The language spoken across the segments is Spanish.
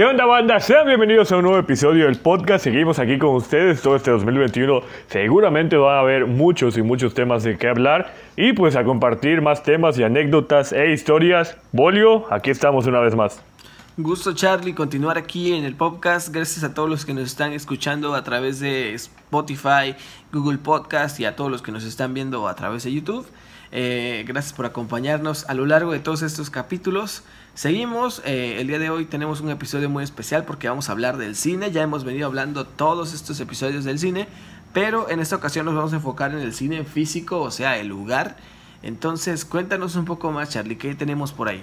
¿Qué onda banda? Sean bienvenidos a un nuevo episodio del podcast. Seguimos aquí con ustedes todo este 2021. Seguramente va a haber muchos y muchos temas de qué hablar y pues a compartir más temas y anécdotas e historias. Bolio, aquí estamos una vez más. Gusto Charlie continuar aquí en el podcast. Gracias a todos los que nos están escuchando a través de Spotify, Google Podcast y a todos los que nos están viendo a través de YouTube. Eh, gracias por acompañarnos a lo largo de todos estos capítulos. Seguimos, eh, el día de hoy tenemos un episodio muy especial porque vamos a hablar del cine, ya hemos venido hablando todos estos episodios del cine, pero en esta ocasión nos vamos a enfocar en el cine físico, o sea, el lugar. Entonces, cuéntanos un poco más, Charlie, ¿qué tenemos por ahí?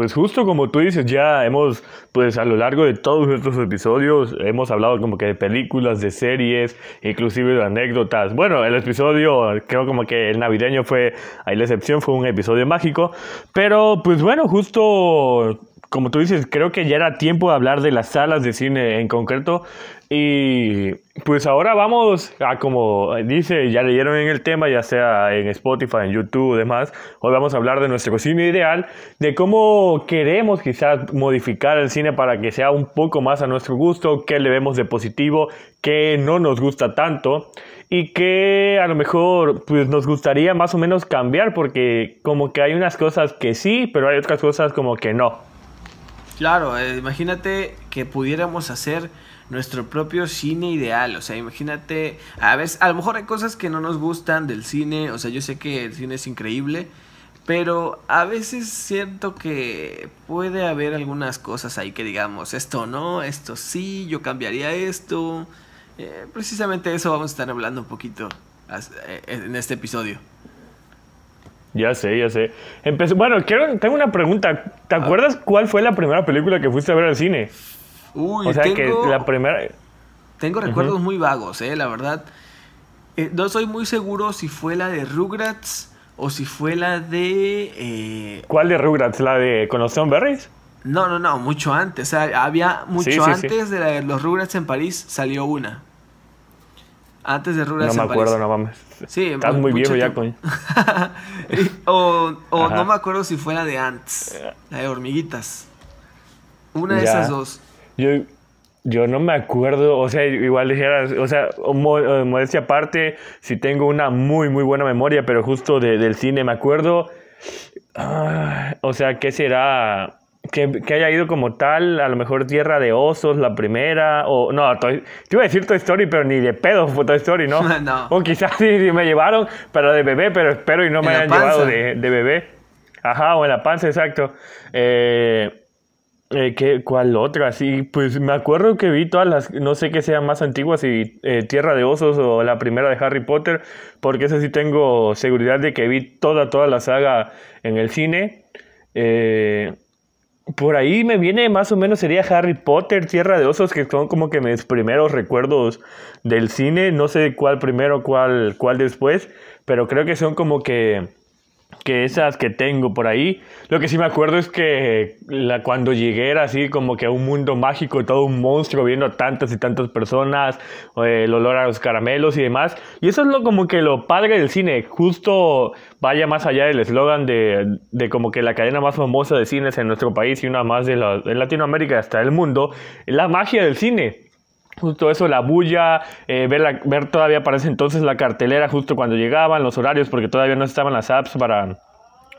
Pues justo como tú dices, ya hemos, pues a lo largo de todos estos episodios, hemos hablado como que de películas, de series, inclusive de anécdotas. Bueno, el episodio, creo como que el navideño fue, ahí la excepción, fue un episodio mágico. Pero pues bueno, justo como tú dices, creo que ya era tiempo de hablar de las salas de cine en concreto. Y pues ahora vamos a, como dice, ya leyeron en el tema, ya sea en Spotify, en YouTube, demás. Hoy vamos a hablar de nuestro cine ideal, de cómo queremos quizás modificar el cine para que sea un poco más a nuestro gusto, qué le vemos de positivo, qué no nos gusta tanto y que a lo mejor pues nos gustaría más o menos cambiar porque como que hay unas cosas que sí, pero hay otras cosas como que no. Claro, eh, imagínate que pudiéramos hacer nuestro propio cine ideal, o sea, imagínate, a veces, a lo mejor hay cosas que no nos gustan del cine, o sea, yo sé que el cine es increíble, pero a veces siento que puede haber algunas cosas ahí que digamos, esto no, esto sí, yo cambiaría esto, eh, precisamente eso vamos a estar hablando un poquito eh, en este episodio. Ya sé, ya sé. Bueno, quiero, tengo una pregunta. ¿Te ah. acuerdas cuál fue la primera película que fuiste a ver al cine? Uy, o sea, que la primera... Tengo recuerdos muy vagos, eh, la verdad. Eh, no soy muy seguro si fue la de Rugrats o si fue la de... Eh... ¿Cuál de Rugrats? ¿La de con los Berries? No, no, no, mucho antes. O sea, había mucho antes de los Rugrats en París salió una. Antes de Rugrats No me acuerdo, no mames. Sí, Estás muy viejo ya, coño. o o no me acuerdo si fue la de Ants, la de hormiguitas. Una de esas dos. Yo, yo no me acuerdo, o sea, igual dijeras, o sea, eh, modestia aparte, si tengo una muy, muy buena memoria, pero justo del cine me acuerdo. Ah, o sea, ¿qué será? que, haya ido como tal, a lo mejor Tierra de Osos, la primera, o no, te iba a decir Toy Story, pero ni de pedo fue Toy Story, ¿no? no. O quizás sí, me llevaron, pero de bebé, pero espero y no me hayan llevado de, de, bebé. Ajá, o en la panza, exacto. Eh, eh, ¿qué, ¿Cuál otra? Sí, pues me acuerdo que vi todas las, no sé qué sean más antiguas, y eh, Tierra de Osos o la primera de Harry Potter, porque esa sí tengo seguridad de que vi toda, toda la saga en el cine. Eh, por ahí me viene más o menos sería Harry Potter, Tierra de Osos, que son como que mis primeros recuerdos del cine. No sé cuál primero, cuál, cuál después, pero creo que son como que que esas que tengo por ahí. Lo que sí me acuerdo es que la, cuando llegué era así como que a un mundo mágico, todo un monstruo, viendo tantas y tantas personas, eh, el olor a los caramelos y demás. Y eso es lo como que lo padre del cine, justo vaya más allá del eslogan de, de, como que la cadena más famosa de cines en nuestro país y una más de, la, de Latinoamérica hasta el mundo, la magia del cine justo eso, la bulla, eh, ver, ver todavía para ese entonces la cartelera justo cuando llegaban, los horarios, porque todavía no estaban las apps para,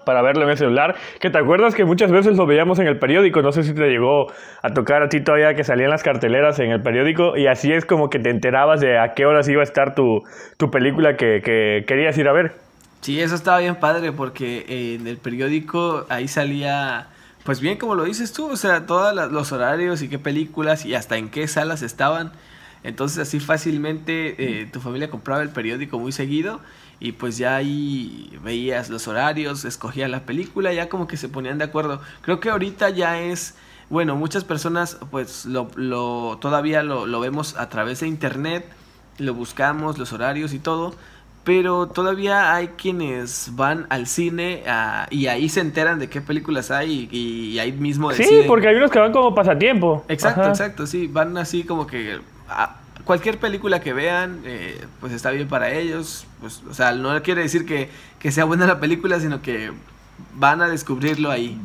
para verlo en el celular. Que te acuerdas que muchas veces lo veíamos en el periódico, no sé si te llegó a tocar a ti todavía que salían las carteleras en el periódico y así es como que te enterabas de a qué horas iba a estar tu, tu película que, que querías ir a ver. Sí, eso estaba bien padre porque en el periódico ahí salía pues bien, como lo dices tú, o sea, todos los horarios y qué películas y hasta en qué salas estaban. Entonces así fácilmente eh, tu familia compraba el periódico muy seguido y pues ya ahí veías los horarios, escogías la película, ya como que se ponían de acuerdo. Creo que ahorita ya es, bueno, muchas personas pues lo, lo todavía lo, lo vemos a través de internet, lo buscamos, los horarios y todo, pero todavía hay quienes van al cine ah, y ahí se enteran de qué películas hay y, ahí mismo deciden. Sí, porque hay unos que van como pasatiempo. Exacto, exacto, sí, van así como que ah, cualquier película que vean, eh, pues está bien para ellos, pues, o sea, no quiere decir que, que sea buena la película, sino que van a descubrirlo ahí.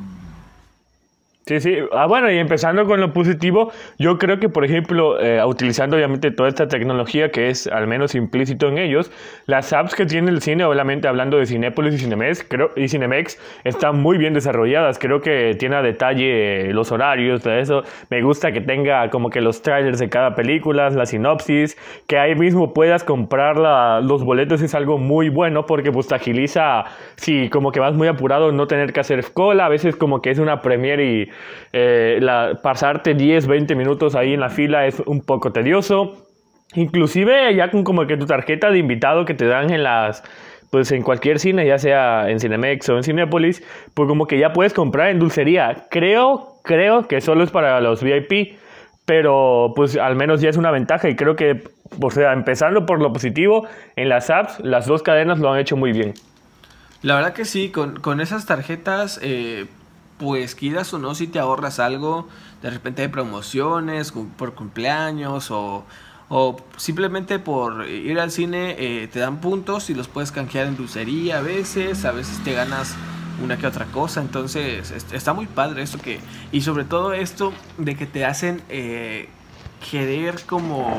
Sí, sí. Ah, bueno, y empezando con lo positivo, yo creo que, por ejemplo, eh, utilizando obviamente toda esta tecnología que es al menos implícito en ellos, las apps que tiene el cine, obviamente hablando de Cinépolis y Cinemex, creo, y Cinemex, están muy bien desarrolladas. Creo que tiene a detalle los horarios, todo eso. Me gusta que tenga como que los trailers de cada película, la sinopsis, que ahí mismo puedas comprar los boletos es algo muy bueno porque pues te agiliza, si como que vas muy apurado, no tener que hacer cola, a veces como que es una premiere y eh, pasarte 10, 20 minutos ahí en la fila es un poco tedioso. Inclusive ya con como que tu tarjeta de invitado que te dan en las pues en cualquier cine, ya sea en Cinemex o en Cinepolis, pues como que ya puedes comprar en dulcería. Creo, creo que solo es para los VIP, pero pues al menos ya es una ventaja y creo que, o sea, empezando por lo positivo, en las apps las dos cadenas lo han hecho muy bien. La verdad que sí, con, con esas tarjetas eh, pues quieras o no, si te ahorras algo, de repente hay promociones por cumpleaños o, o simplemente por ir al cine eh, te dan puntos y los puedes canjear en dulcería a veces, a veces te ganas una que otra cosa, entonces está muy padre esto que, y sobre todo esto de que te hacen eh, querer como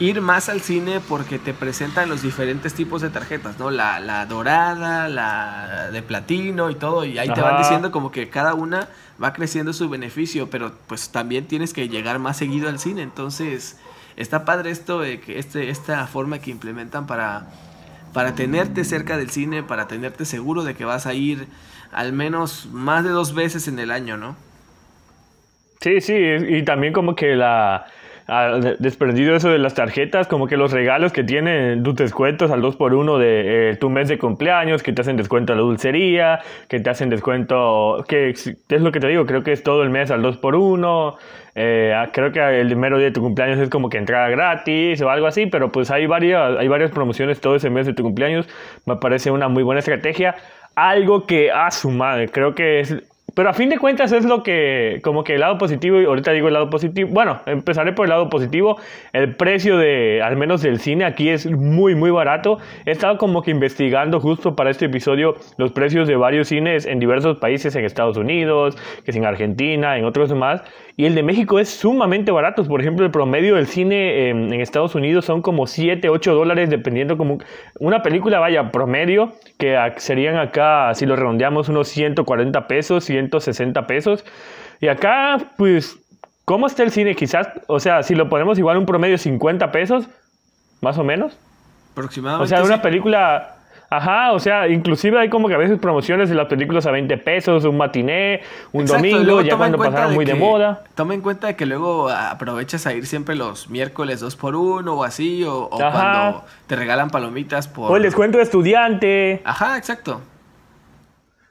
ir más al cine porque te presentan los diferentes tipos de tarjetas, ¿no? La, la dorada, la de platino y todo, y ahí te van diciendo como que cada una va creciendo su beneficio, pero pues también tienes que llegar más seguido al cine, entonces está padre esto de que este, esta forma que implementan para, para tenerte cerca del cine, para tenerte seguro de que vas a ir al menos más de dos veces en el año, ¿no? Sí, sí, y también como que la desprendido eso de las tarjetas, como que los regalos que tienen tus descuentos al 2x1 de eh, tu mes de cumpleaños, que te hacen descuento a la dulcería, que te hacen descuento, que es lo que te digo, creo que es todo el mes al 2x1, eh, ah, creo que el primero día de tu cumpleaños es como que entrada gratis o algo así, pero pues hay varias, hay varias promociones todo ese mes de tu cumpleaños, me parece una muy buena estrategia. Algo que, a su madre, creo que es pero a fin de cuentas es lo que, como que el lado positivo, y ahorita digo el lado positivo, bueno, empezaré por el lado positivo, el precio de, al menos del cine aquí es muy, muy barato. He estado como que investigando justo para este episodio los precios de varios cines en diversos países, en Estados Unidos, que es en Argentina, en otros más, y el de México es sumamente barato. Por ejemplo, el promedio del cine en, Estados Unidos son como 7, 8 dólares, dependiendo como una película vaya promedio, que serían acá, si lo redondeamos, unos 140 pesos, 160 pesos. Y acá, pues, ¿cómo está el cine? Quizás, o sea, si lo ponemos igual un promedio 50 pesos, más o menos. Aproximadamente. O sea, una película Ajá, o sea, inclusive hay como que a veces promociones de las películas a 20 pesos, un matiné, un domingo, ya cuando pasaron muy de moda. Toma en cuenta de que luego aprovechas a ir siempre los miércoles 2 por 1 o así, o, o cuando te regalan palomitas por... O el descuento de estudiante. Ajá, exacto.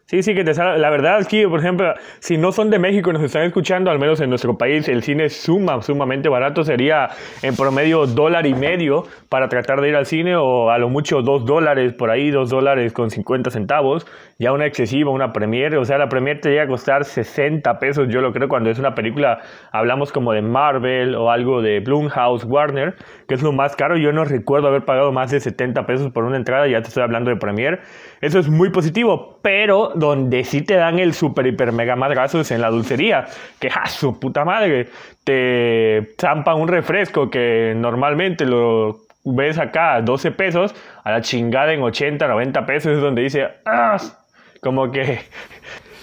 Sí, sí, que te sale. La verdad es que, por ejemplo, si no son de México y nos están escuchando, al menos en nuestro país, el cine suma, sumamente barato. Sería en promedio dólar y medio para tratar de ir al cine, o a lo mucho dos dólares por ahí, dos dólares con 50 centavos. Ya una excesiva, una premiere. O sea, la premiere te llega a costar 60 pesos, yo lo creo, cuando es una película, hablamos como de Marvel o algo de Blumhouse, Warner, que es lo más caro. Yo no recuerdo haber pagado más de 70 pesos por una entrada, ya te estoy hablando de premiere. Eso es muy positivo, pero donde sí te dan el super, hiper, mega madrazo es en la dulcería. Que, ¡ja, su puta madre! Te zampan un refresco que normalmente lo ves acá a 12 pesos, a la chingada en 80, 90 pesos es donde dice, ¡ah! Como que...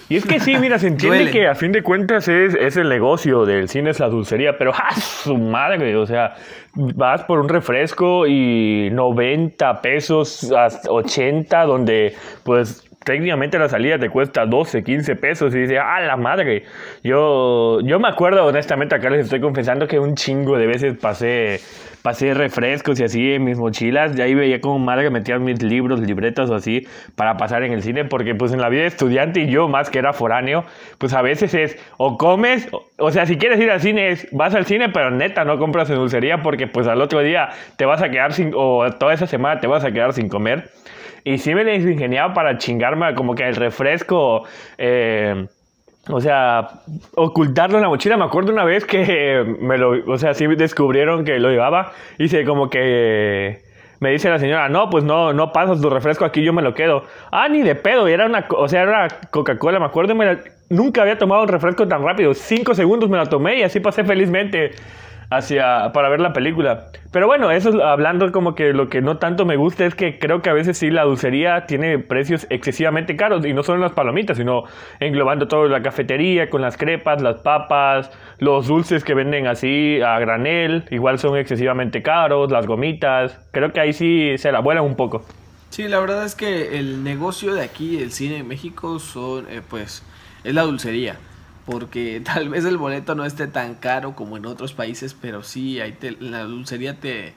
Y es que sí, mira, se entiende que a fin de cuentas es, es, el negocio del cine, es la dulcería, pero ¡ah, su madre! O sea, vas por un refresco y 90 pesos hasta 80, donde pues técnicamente la salida te cuesta 12, 15 pesos y dices, ¡ah, la madre! Yo, yo me acuerdo, honestamente, acá les estoy confesando que un chingo de veces pasé, pasé refrescos y así en mis mochilas. Y ahí veía como madre metía mis libros, libretas o así para pasar en el cine, porque pues en la vida de estudiante y yo, más que era foráneo, pues a veces es o comes, o, sea, si quieres ir al cine, es, vas al cine, pero neta no compras en dulcería porque pues al otro día te vas a quedar sin, o toda esa semana te vas a quedar sin comer. Y sí me he ingeniado para chingarme como que el refresco. Eh, o sea, ocultarlo en la mochila. Me acuerdo una vez que me lo, o sea, sí descubrieron que lo llevaba. Hice como que me dice la señora, no, pues no, no pasas tu refresco aquí, yo me lo quedo. Ah, ni de pedo, era una, o sea, era Coca-Cola, me acuerdo, nunca había tomado un refresco tan rápido. Cinco segundos me la tomé y así pasé felizmente hacia para ver la película. Pero bueno, eso hablando como que lo que no tanto me gusta es que creo que a veces sí la dulcería tiene precios excesivamente caros y no solo en las palomitas, sino englobando todo la cafetería con las crepas, las papas, los dulces que venden así a granel, igual son excesivamente caros, las gomitas. Creo que ahí sí se la vuelan un poco. Sí, la verdad es que el negocio de aquí, el cine en México, son eh, pues es la dulcería porque tal vez el boleto no esté tan caro como en otros países, pero sí, ahí te, la dulcería te,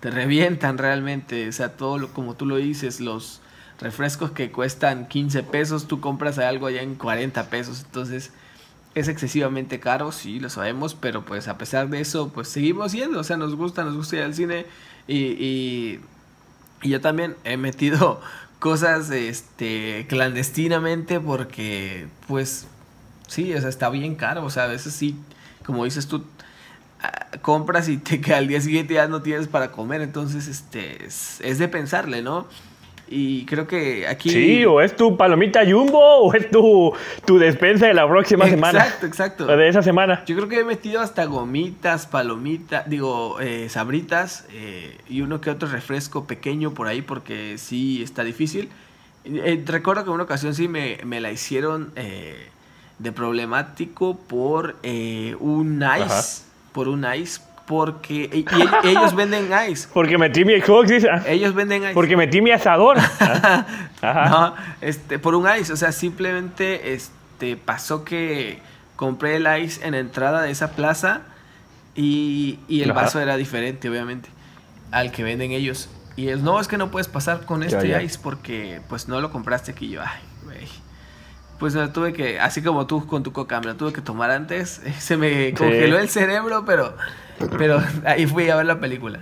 te revientan realmente, o sea, todo lo, como tú lo dices, los refrescos que cuestan 15 pesos, tú compras algo allá en 40 pesos, entonces es excesivamente caro, sí, lo sabemos, pero pues a pesar de eso, pues seguimos yendo, o sea, nos gusta, nos gusta ir al cine y, y, y yo también he metido cosas este clandestinamente porque pues Sí, o sea, está bien caro. O sea, a veces sí, como dices tú, ah, compras y te queda al día siguiente ya no tienes para comer. Entonces, este, es, de pensarle, ¿no? Y creo que aquí. Sí, o es tu palomita jumbo o es tu, tu despensa de la próxima semana. Exacto, exacto. O de esa semana. Yo creo que he metido hasta gomitas, palomitas, digo, eh, sabritas eh, y uno que otro refresco pequeño por ahí porque sí está difícil. Eh, recuerdo que en una ocasión sí me, me la hicieron de problemático por eh, un ice, por un ice, porque y, ellos venden ice. Porque metí mi Xbox, ah. Ellos venden ice. Porque metí mi asador. No, este, por un ice, o sea, simplemente este pasó que compré el ice en la entrada de esa plaza y, y el vaso era diferente, obviamente, al que venden ellos. Y él, no, es que no puedes pasar con este ice porque pues no lo compraste aquí. Yo, ay, pues me tuve que, así como tú con tu coca, me lo tuve que tomar antes. Se me congeló el cerebro, pero, pero ahí fui a ver la película.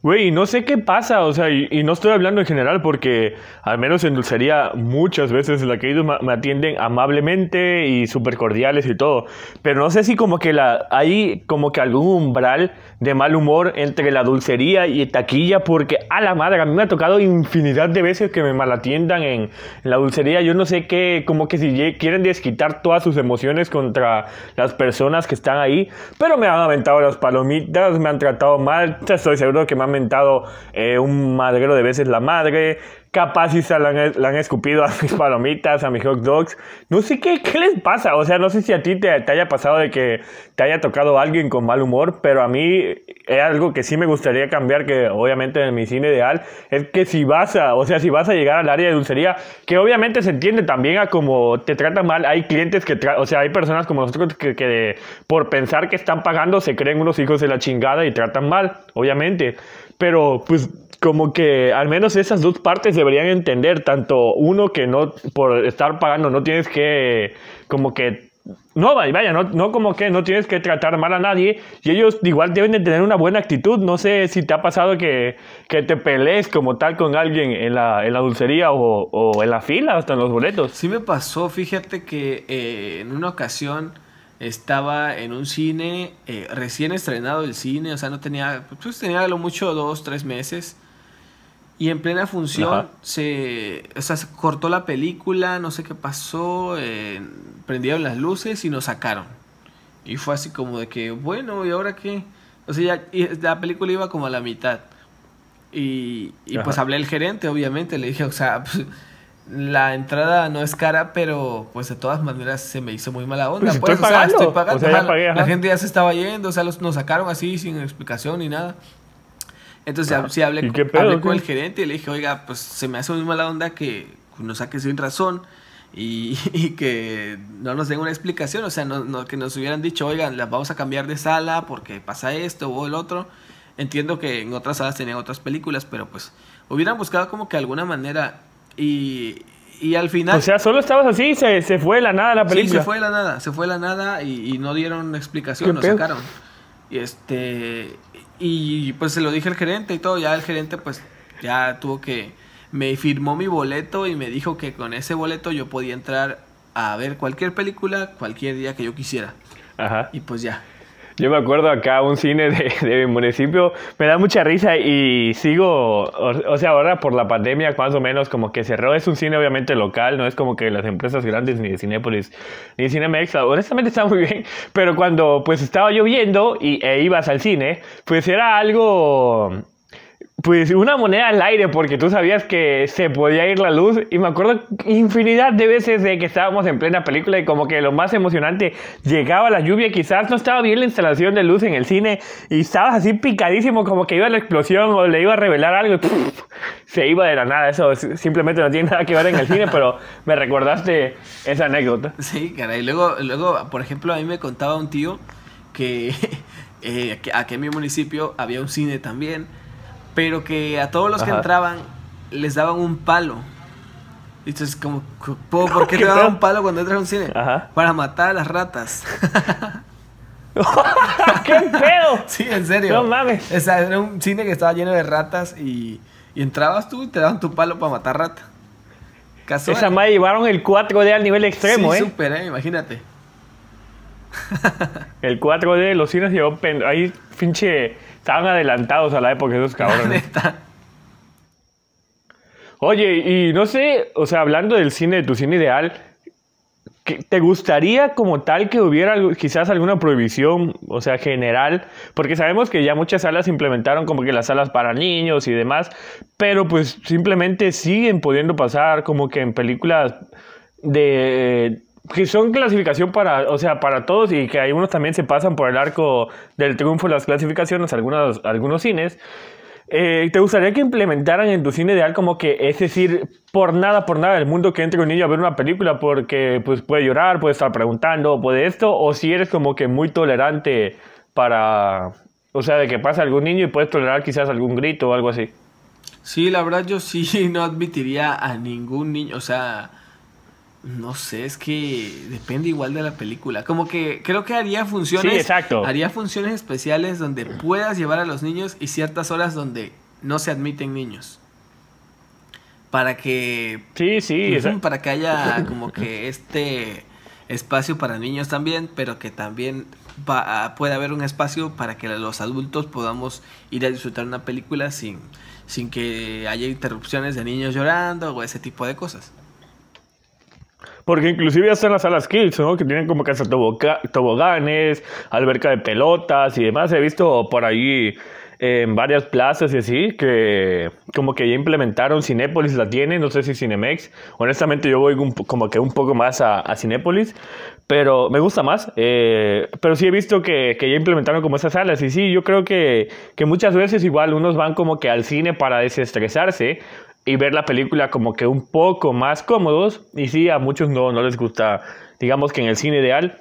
Güey, no sé qué pasa, o sea, y, no estoy hablando en general porque al menos en dulcería muchas veces la que he ido me, atienden amablemente y súper cordiales y todo, pero no sé si como que la, hay como que algún umbral de mal humor entre la dulcería y taquilla porque a la madre, a mí me ha tocado infinidad de veces que me malatiendan en, en la dulcería, yo no sé qué, como que si quieren desquitar todas sus emociones contra las personas que están ahí, pero me han aventado las palomitas, me han tratado mal, estoy seguro que me han mentado eh, un madrero de veces la madre, capaz si se la han, escupido a mis palomitas, a mis hot dogs. No sé qué, qué les pasa. O sea, no sé si a ti te, haya pasado de que te haya tocado alguien con mal humor, pero a mí es algo que sí me gustaría cambiar, que obviamente en mi cine ideal, es que si vas a, o sea, si vas a llegar al área de dulcería, que obviamente se entiende también a como te tratan mal, hay clientes que, o sea, hay personas como nosotros que, que por pensar que están pagando se creen unos hijos de la chingada y tratan mal, obviamente. Pero pues como que al menos esas dos partes deberían entender, tanto uno que no, por estar pagando, no tienes que, como que, no, vaya, no, no como que no tienes que tratar mal a nadie, y ellos igual deben de tener una buena actitud, no sé si te ha pasado que, que te pelees como tal con alguien en la, en la dulcería o, o, en la fila, hasta en los boletos. Sí me pasó, fíjate que eh, en una ocasión estaba en un cine, eh, recién estrenado el cine, o sea, no tenía, pues tenía lo mucho dos, tres meses, y en plena función se, o sea, se cortó la película, no sé qué pasó, eh, prendieron las luces y nos sacaron. Y fue así como de que, bueno, ¿y ahora qué? O sea, ya, la película iba como a la mitad. Y, y pues hablé al gerente, obviamente, le dije, o sea, pues, la entrada no es cara, pero pues de todas maneras se me hizo muy mala onda. Pues, pues estoy pagando. la gente ya se estaba yendo, o sea, los, nos sacaron así sin explicación ni nada. Entonces ya, sí hablé, con el gerente y le dije, oiga, pues se me hace muy mala onda que nos saque sin razón y, que no nos den una explicación, o sea, no, que nos hubieran dicho, oigan, las vamos a cambiar de sala porque pasa esto o el otro. Entiendo que en otras salas tenían otras películas, pero pues hubieran buscado como que alguna manera y, y al final... O sea, solo estabas así, se, se fue de la nada la película. Sí, se fue de la nada, se fue de la nada y, no dieron explicación, nos sacaron. Y este y pues se lo dije al gerente y todo, ya el gerente pues ya tuvo que, me firmó mi boleto y me dijo que con ese boleto yo podía entrar a ver cualquier película cualquier día que yo quisiera. Ajá. Y pues ya. Yo me acuerdo acá un cine de, de, mi municipio, me da mucha risa y sigo, o, sea, ahora por la pandemia más o menos como que cerró, es un cine obviamente local, no es como que las empresas grandes ni de Cinépolis ni de Cinemex, honestamente está muy bien, pero cuando pues estaba lloviendo y, e ibas al cine, pues era algo pues una moneda al aire porque tú sabías que se podía ir la luz y me acuerdo infinidad de veces de que estábamos en plena película y como que lo más emocionante llegaba la lluvia, quizás no estaba bien la instalación de luz en el cine y estabas así picadísimo como que iba la explosión o le iba a revelar algo y se iba de la nada, eso simplemente no tiene nada que ver en el cine, pero me recordaste esa anécdota. Sí, caray, luego, luego por ejemplo a mí me contaba un tío que eh, aquí en mi municipio había un cine también pero que a todos los que entraban les daban un palo. Y entonces, como, ¿por qué te daban un palo cuando entras a un cine? Para matar a las ratas. ¡Qué pedo! Sí, en serio. No mames. O sea, era un cine que estaba lleno de ratas y, y entrabas tú y te daban tu palo para matar ratas. Esa madre llevaron el 4D al nivel extremo, sí, ¿eh? súper, ¿eh? Imagínate. el 4D, los cines llevó... Ahí, pinche Estaban adelantados a la época esos cabrones. Oye, y no sé, o sea, hablando del cine, de tu cine ideal, ¿te gustaría como tal que hubiera quizás alguna prohibición, o sea, general? Porque sabemos que ya muchas salas implementaron como que las salas para niños y demás, pero pues simplemente siguen pudiendo pasar como que en películas de que son clasificación para, o sea, para todos y que algunos también se pasan por el arco del triunfo las clasificaciones, algunos, algunos cines. Eh, ¿Te gustaría que implementaran en tu cine ideal como que, es decir, por nada, por nada del mundo que entre un niño a ver una película porque pues puede llorar, puede estar preguntando, puede esto, o si eres como que muy tolerante para, o sea, de que pasa algún niño y puedes tolerar quizás algún grito o algo así? Sí, la verdad yo sí no admitiría a ningún niño, o sea, no sé, es que depende igual de la película. Como que creo que haría funciones. Sí, exacto. Haría funciones especiales donde puedas llevar a los niños y ciertas horas donde no se admiten niños. Para que. Sí, sí. para que haya como que este espacio para niños también, pero que también va, pueda haber un espacio para que los adultos podamos ir a disfrutar una película sin, sin que haya interrupciones de niños llorando o ese tipo de cosas. Porque inclusive ya están las salas kids, ¿no? Que tienen como casa toboganes, alberca de pelotas y demás. He visto por ahí en varias plazas y así, que como que ya implementaron Cinépolis, la tiene, no sé si Cinemex. Honestamente yo voy como que un poco más a, a Cinépolis, pero me gusta más. Eh, pero sí he visto que, que, ya implementaron como esas salas. Y sí, yo creo que, que muchas veces igual unos van como que al cine para desestresarse y ver la película como que un poco más cómodos. Y sí, a muchos no, no les gusta, digamos que en el cine ideal.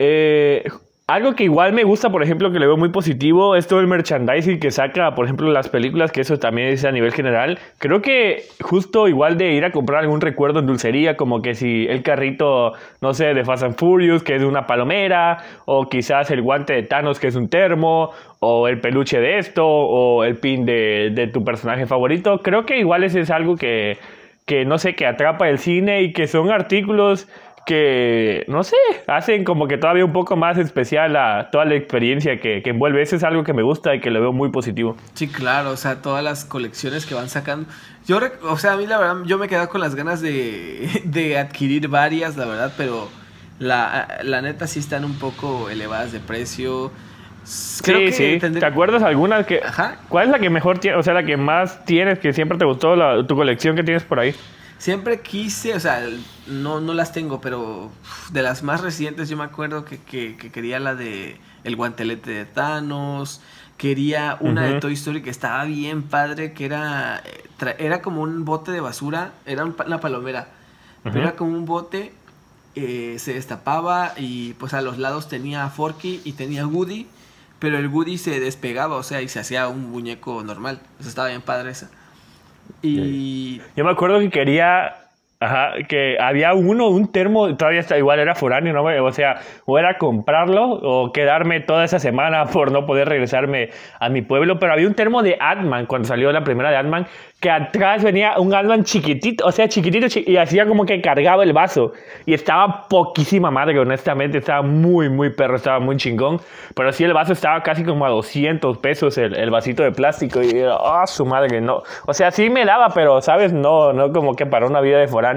Eh, algo que igual me gusta, por ejemplo, que le veo muy positivo, es todo el merchandising que saca, por ejemplo, las películas, que eso también es a nivel general. Creo que justo igual de ir a comprar algún recuerdo en dulcería, como que si el carrito, no sé, de Fast and Furious, que es una palomera, o quizás el guante de Thanos, que es un termo, o el peluche de esto, o el pin de, tu personaje favorito. Creo que igual ese es algo que, que, no sé, que atrapa el cine y que son artículos que, no sé, hacen como que todavía un poco más especial a toda la experiencia que, que, envuelve. Eso es algo que me gusta y que lo veo muy positivo. Sí, claro, o sea, todas las colecciones que van sacando. Yo, o sea, a mí la verdad, yo me quedé con las ganas de, de adquirir varias, la verdad, pero la, la neta sí están un poco elevadas de precio. Creo sí, sí. ¿Te acuerdas alguna que... Ajá. ¿Cuál es la que mejor tiene, o sea, la que más tienes, que siempre te gustó, la, tu colección que tienes por ahí? Siempre quise, o sea, no, no las tengo, pero de las más recientes yo me acuerdo que, que, quería la de El guantelete de Thanos, quería una de Toy Story que estaba bien padre, que era, era como un bote de basura, era una palomera, pero era como un bote, eh, se destapaba y pues a los lados tenía Forky y tenía Woody, pero el Woody se despegaba, o sea, y se hacía un muñeco normal, o sea, estaba bien padre esa. Y... Yo me acuerdo que quería Ajá, que había uno, un termo, todavía está igual, era foráneo, ¿no? O sea, o era comprarlo o quedarme toda esa semana por no poder regresarme a mi pueblo, pero había un termo de Atman, cuando salió la primera de Atman, que atrás venía un Atman chiquitito, o sea, chiquitito, y hacía como que cargaba el vaso, y estaba poquísima madre, honestamente, estaba muy, muy perro, estaba muy chingón, pero sí el vaso estaba casi como a 200 pesos el, el vasito de plástico, y ah, su madre, no, o sea, sí me daba, pero, ¿sabes? No, no como que para una vida de foráneo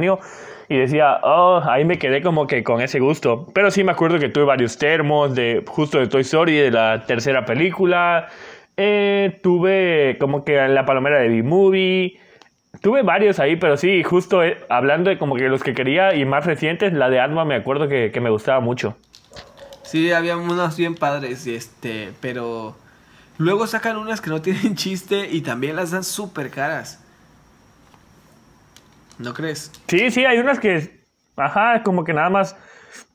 y decía, oh, ahí me quedé como que con ese gusto. Pero sí me acuerdo que tuve varios termos de justo de Toy Story, de la tercera película. Eh, tuve como que la palomera de B-Movie. Tuve varios ahí, pero sí, justo eh, hablando de como que los que quería y más recientes, la de Alma me acuerdo que, me gustaba mucho. Sí, había unas bien padres, este, pero luego sacan unas que no tienen chiste y también las dan súper caras. ¿No crees? Sí, sí, hay unas que, ajá, como que nada más,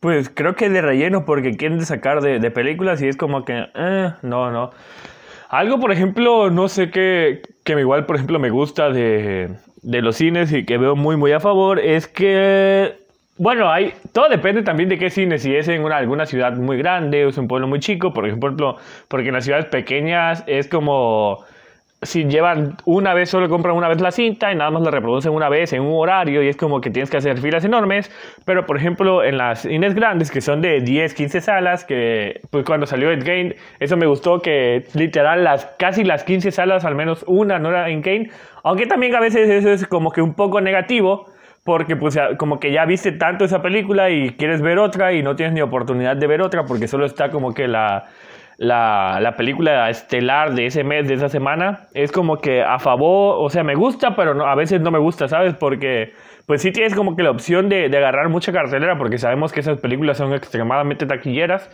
pues creo que de relleno porque quieren sacar de, películas y es como que, eh, no, no. Algo, por ejemplo, no sé qué, que igual, por ejemplo, me gusta de, de los cines y que veo muy, muy a favor, es que bueno, hay, todo depende también de qué cine, si es en una, alguna ciudad muy grande o es un pueblo muy chico, por ejemplo, porque en las ciudades pequeñas es como si llevan una vez, solo compran una vez la cinta y nada más la reproducen una vez en un horario y es como que tienes que hacer filas enormes, pero por ejemplo en las cines grandes que son de 10, 15 salas, que pues cuando salió Endgame, eso me gustó que literal las casi las 15 salas, al menos una no era Endgame, aunque también a veces eso es como que un poco negativo, porque pues como que ya viste tanto esa película y quieres ver otra y no tienes ni oportunidad de ver otra porque solo está como que la la, la, película estelar de ese mes, de esa semana, es como que a favor, o sea, me gusta, pero no, a veces no me gusta, ¿sabes? Porque pues sí tienes como que la opción de, de agarrar mucha cartelera, porque sabemos que esas películas son extremadamente taquilleras,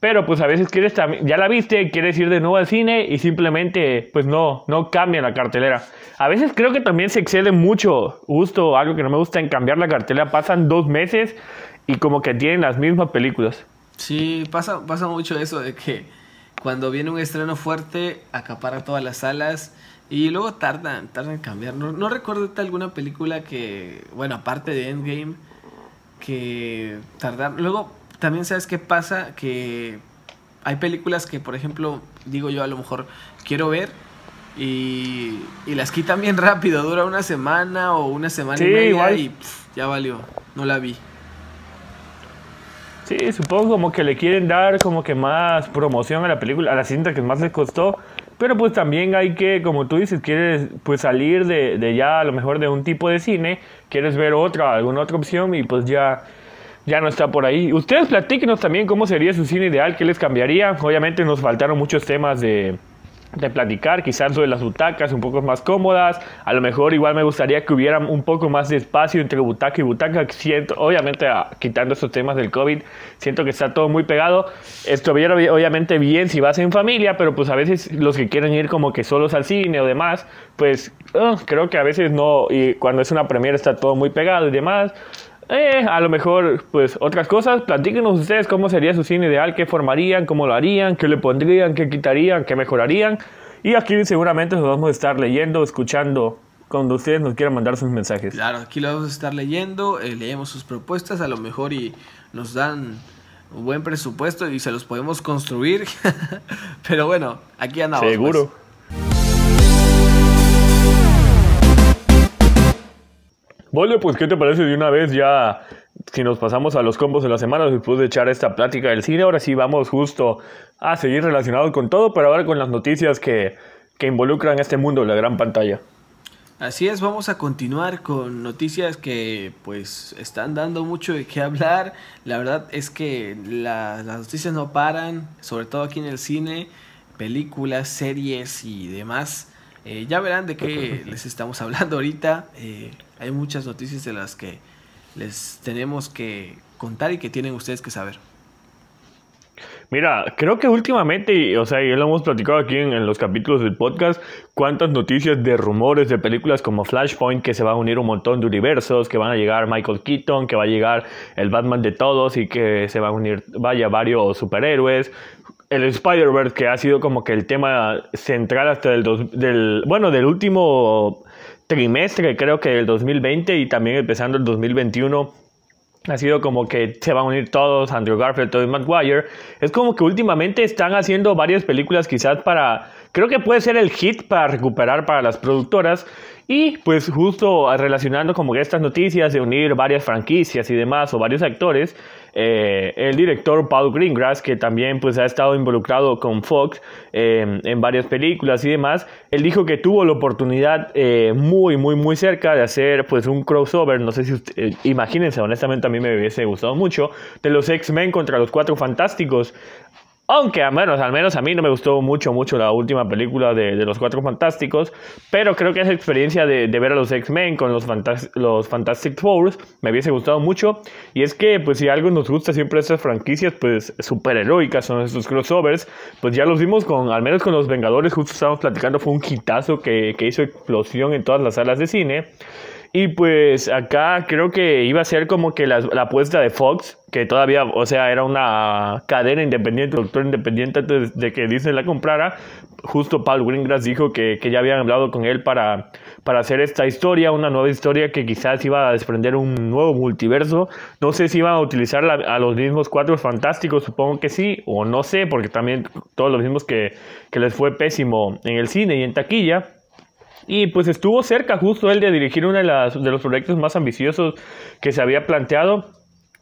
pero pues a veces quieres ya la viste, quieres ir de nuevo al cine y simplemente pues no, no cambia la cartelera. A veces creo que también se excede mucho gusto, algo que no me gusta en cambiar la cartelera, pasan dos meses y como que tienen las mismas películas. Sí, pasa, pasa mucho eso de que cuando viene un estreno fuerte acapara todas las salas y luego tardan, tardan en cambiar. No, recuerdo alguna película que, bueno, aparte de Endgame, que tardar. Luego también sabes qué pasa, que hay películas que, por ejemplo, digo yo a lo mejor quiero ver y, y las quitan bien rápido, dura una semana o una semana y media y ya valió, no la vi. Sí, supongo como que le quieren dar como que más promoción a la película, a la cinta que más les costó. Pero pues también hay que, como tú dices, quieres pues salir de, ya a lo mejor de un tipo de cine, quieres ver otra, alguna otra opción y pues ya ya no está por ahí. Ustedes platíquenos también cómo sería su cine ideal, qué les cambiaría. Obviamente nos faltaron muchos temas de, de platicar, quizás sobre las butacas un poco más cómodas. A lo mejor igual me gustaría que hubiera un poco más de espacio entre butaca y butaca. Siento, obviamente, ah, quitando estos temas del COVID, siento que está todo muy pegado. Estuviera obviamente bien si vas en familia, pero pues a veces los que quieren ir como que solos al cine o demás, pues ah, creo que a veces no. Y cuando es una premiere está todo muy pegado y demás. Eh, a lo mejor, pues otras cosas. Platíquenos ustedes cómo sería su cine ideal, qué formarían, cómo lo harían, qué le pondrían, qué quitarían, qué mejorarían. Y aquí seguramente nos vamos a estar leyendo, escuchando cuando ustedes nos quieran mandar sus mensajes. Claro, aquí lo vamos a estar leyendo, eh, leemos sus propuestas, a lo mejor y nos dan un buen presupuesto y se los podemos construir. Pero bueno, aquí andamos. Pues. Vale, pues ¿qué te parece de una vez ya si nos pasamos a los combos de la semana después de echar esta plática del cine? Ahora sí vamos justo a seguir relacionados con todo, pero ahora con las noticias que, que involucran este mundo de la gran pantalla. Así es, vamos a continuar con noticias que pues están dando mucho de qué hablar. La verdad es que las noticias no paran, sobre todo aquí en el cine, películas, series y demás. Eh, ya verán de qué les estamos hablando ahorita. Eh, hay muchas noticias de las que les tenemos que contar y que tienen ustedes que saber. Mira, creo que últimamente, o sea, ya lo hemos platicado aquí en, los capítulos del podcast, cuántas noticias de rumores de películas como Flashpoint, que se va a unir un montón de universos, que van a llegar Michael Keaton, que va a llegar el Batman de todos y que se va a unir, vaya, varios superhéroes. El Spider-Verse, que ha sido como que el tema central hasta el del, bueno, del último trimestre, creo que del 2020 y también empezando el 2021 ha sido como que se van a unir todos, Andrew Garfield, Tobey Maguire. Es como que últimamente están haciendo varias películas quizás para, creo que puede ser el hit para recuperar para las productoras. Y pues justo relacionando como estas noticias de unir varias franquicias y demás o varios actores, eh, el director Paul Greengrass, que también pues ha estado involucrado con Fox eh, en varias películas y demás, él dijo que tuvo la oportunidad eh, muy, muy, muy cerca de hacer pues un crossover, no sé si imagínense, honestamente a mí me hubiese gustado mucho, de los X-Men contra los Cuatro Fantásticos. Aunque al menos, al menos a mí no me gustó mucho, mucho la última película de, Los Cuatro Fantásticos, pero creo que esa experiencia de, ver a los X-Men con los, los Fantastic Four me hubiese gustado mucho. Y es que, pues si algo nos gusta siempre estas franquicias, pues superheroicas son estos crossovers, pues ya los vimos con, al menos con los Vengadores, justo estábamos platicando, fue un hitazo que, que hizo explosión en todas las salas de cine. Y pues acá creo que iba a ser como que la, apuesta de Fox, que todavía, o sea, era una cadena independiente, doctor independiente antes de que Disney la comprara. Justo Paul Greengrass dijo que, que ya habían hablado con él para, para hacer esta historia, una nueva historia que quizás iba a desprender un nuevo multiverso. No sé si iban a utilizar a los mismos cuatro fantásticos, supongo que sí, o no sé, porque también todos los mismos que, que les fue pésimo en el cine y en taquilla. Y pues estuvo cerca justo él de dirigir uno de, de los proyectos más ambiciosos que se había planteado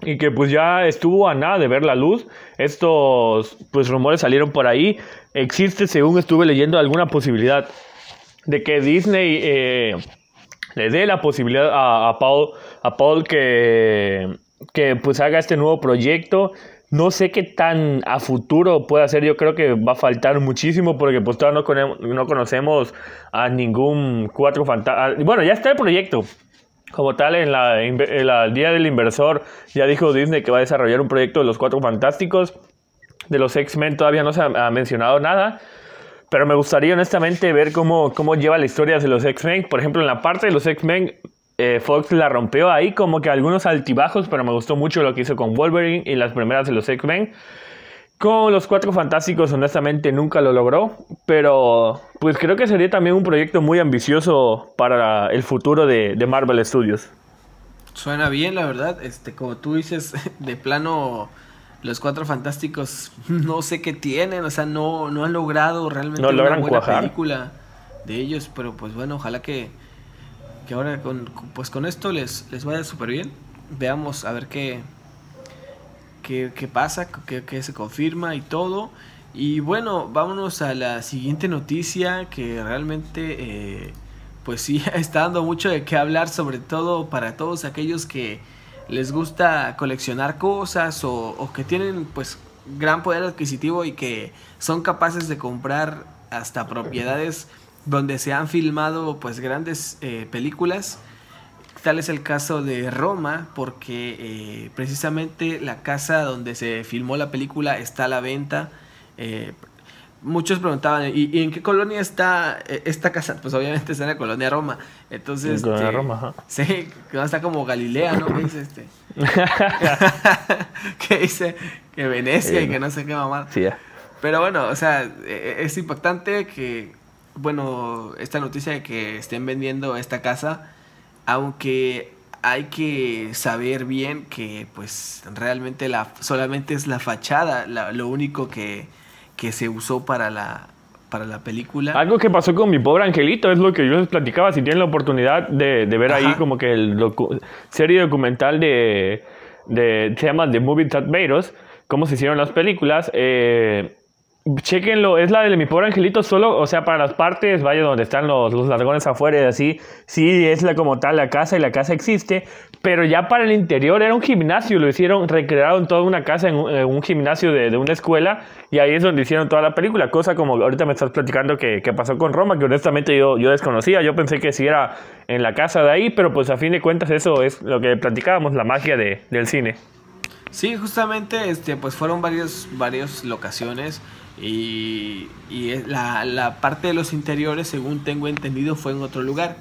y que pues ya estuvo a nada de ver la luz. Estos pues rumores salieron por ahí. Existe, según estuve leyendo, alguna posibilidad de que Disney eh, le dé la posibilidad a, a, Paul, a Paul que, que pues haga este nuevo proyecto no sé qué tan a futuro puede ser. Yo creo que va a faltar muchísimo porque pues todavía no, conocemos a ningún cuatro fantasmas. Bueno, ya está el proyecto. Como tal, en la, en Día del Inversor ya dijo Disney que va a desarrollar un proyecto de los Cuatro Fantásticos. De los X-Men todavía no se ha, mencionado nada. Pero me gustaría honestamente ver cómo, cómo lleva la historia de los X-Men. Por ejemplo, en la parte de los X-Men eh, Fox la rompió ahí como que algunos altibajos, pero me gustó mucho lo que hizo con Wolverine y las primeras de los X-Men. Con los Cuatro Fantásticos, honestamente, nunca lo logró, pero pues creo que sería también un proyecto muy ambicioso para el futuro de, Marvel Studios. Suena bien, la verdad. Este, como tú dices, de plano, los Cuatro Fantásticos no sé qué tienen, o sea, no, no han logrado realmente una buena película de ellos, pero pues bueno, ojalá que que ahora con, pues con esto les, les vaya súper bien. Veamos a ver qué, qué, qué pasa, qué, qué, se confirma y todo. Y bueno, vámonos a la siguiente noticia que realmente eh, pues sí está dando mucho de qué hablar, sobre todo para todos aquellos que les gusta coleccionar cosas o, o que tienen pues gran poder adquisitivo y que son capaces de comprar hasta propiedades donde se han filmado pues grandes eh, películas. Tal es el caso de Roma, porque eh, precisamente la casa donde se filmó la película está a la venta. Eh, muchos preguntaban, ¿y, en qué colonia está esta casa? Pues obviamente está en la colonia Roma. Entonces, en este, Roma, sí, que está como Galilea, ¿no? ¿Qué dice este? que dice que Venecia y que no sé qué mamá. Sí, Pero bueno, o sea, es impactante que bueno, esta noticia de que estén vendiendo esta casa, aunque hay que saber bien que pues realmente la solamente es la fachada, lo único que, que se usó para la para la película. Algo que pasó con mi pobre angelito es lo que yo les platicaba. Si tienen la oportunidad de, ver ahí como que el serie documental de, de se llama The Movie That Made cómo se hicieron las películas. Eh, Chequenlo, es la de mi pobre angelito solo, o sea, para las partes, vaya donde están los, los largones afuera y así, sí es la como tal la casa y la casa existe, pero ya para el interior era un gimnasio, lo hicieron, recrearon toda una casa en un, gimnasio de, una escuela y ahí es donde hicieron toda la película, cosa como ahorita me estás platicando que, pasó con Roma, que honestamente yo, yo desconocía, yo pensé que sí era en la casa de ahí, pero pues a fin de cuentas eso es lo que platicábamos, la magia de, del cine. Sí, justamente, este, pues fueron varios, varias locaciones. Y, la, la, parte de los interiores, según tengo entendido, fue en otro lugar.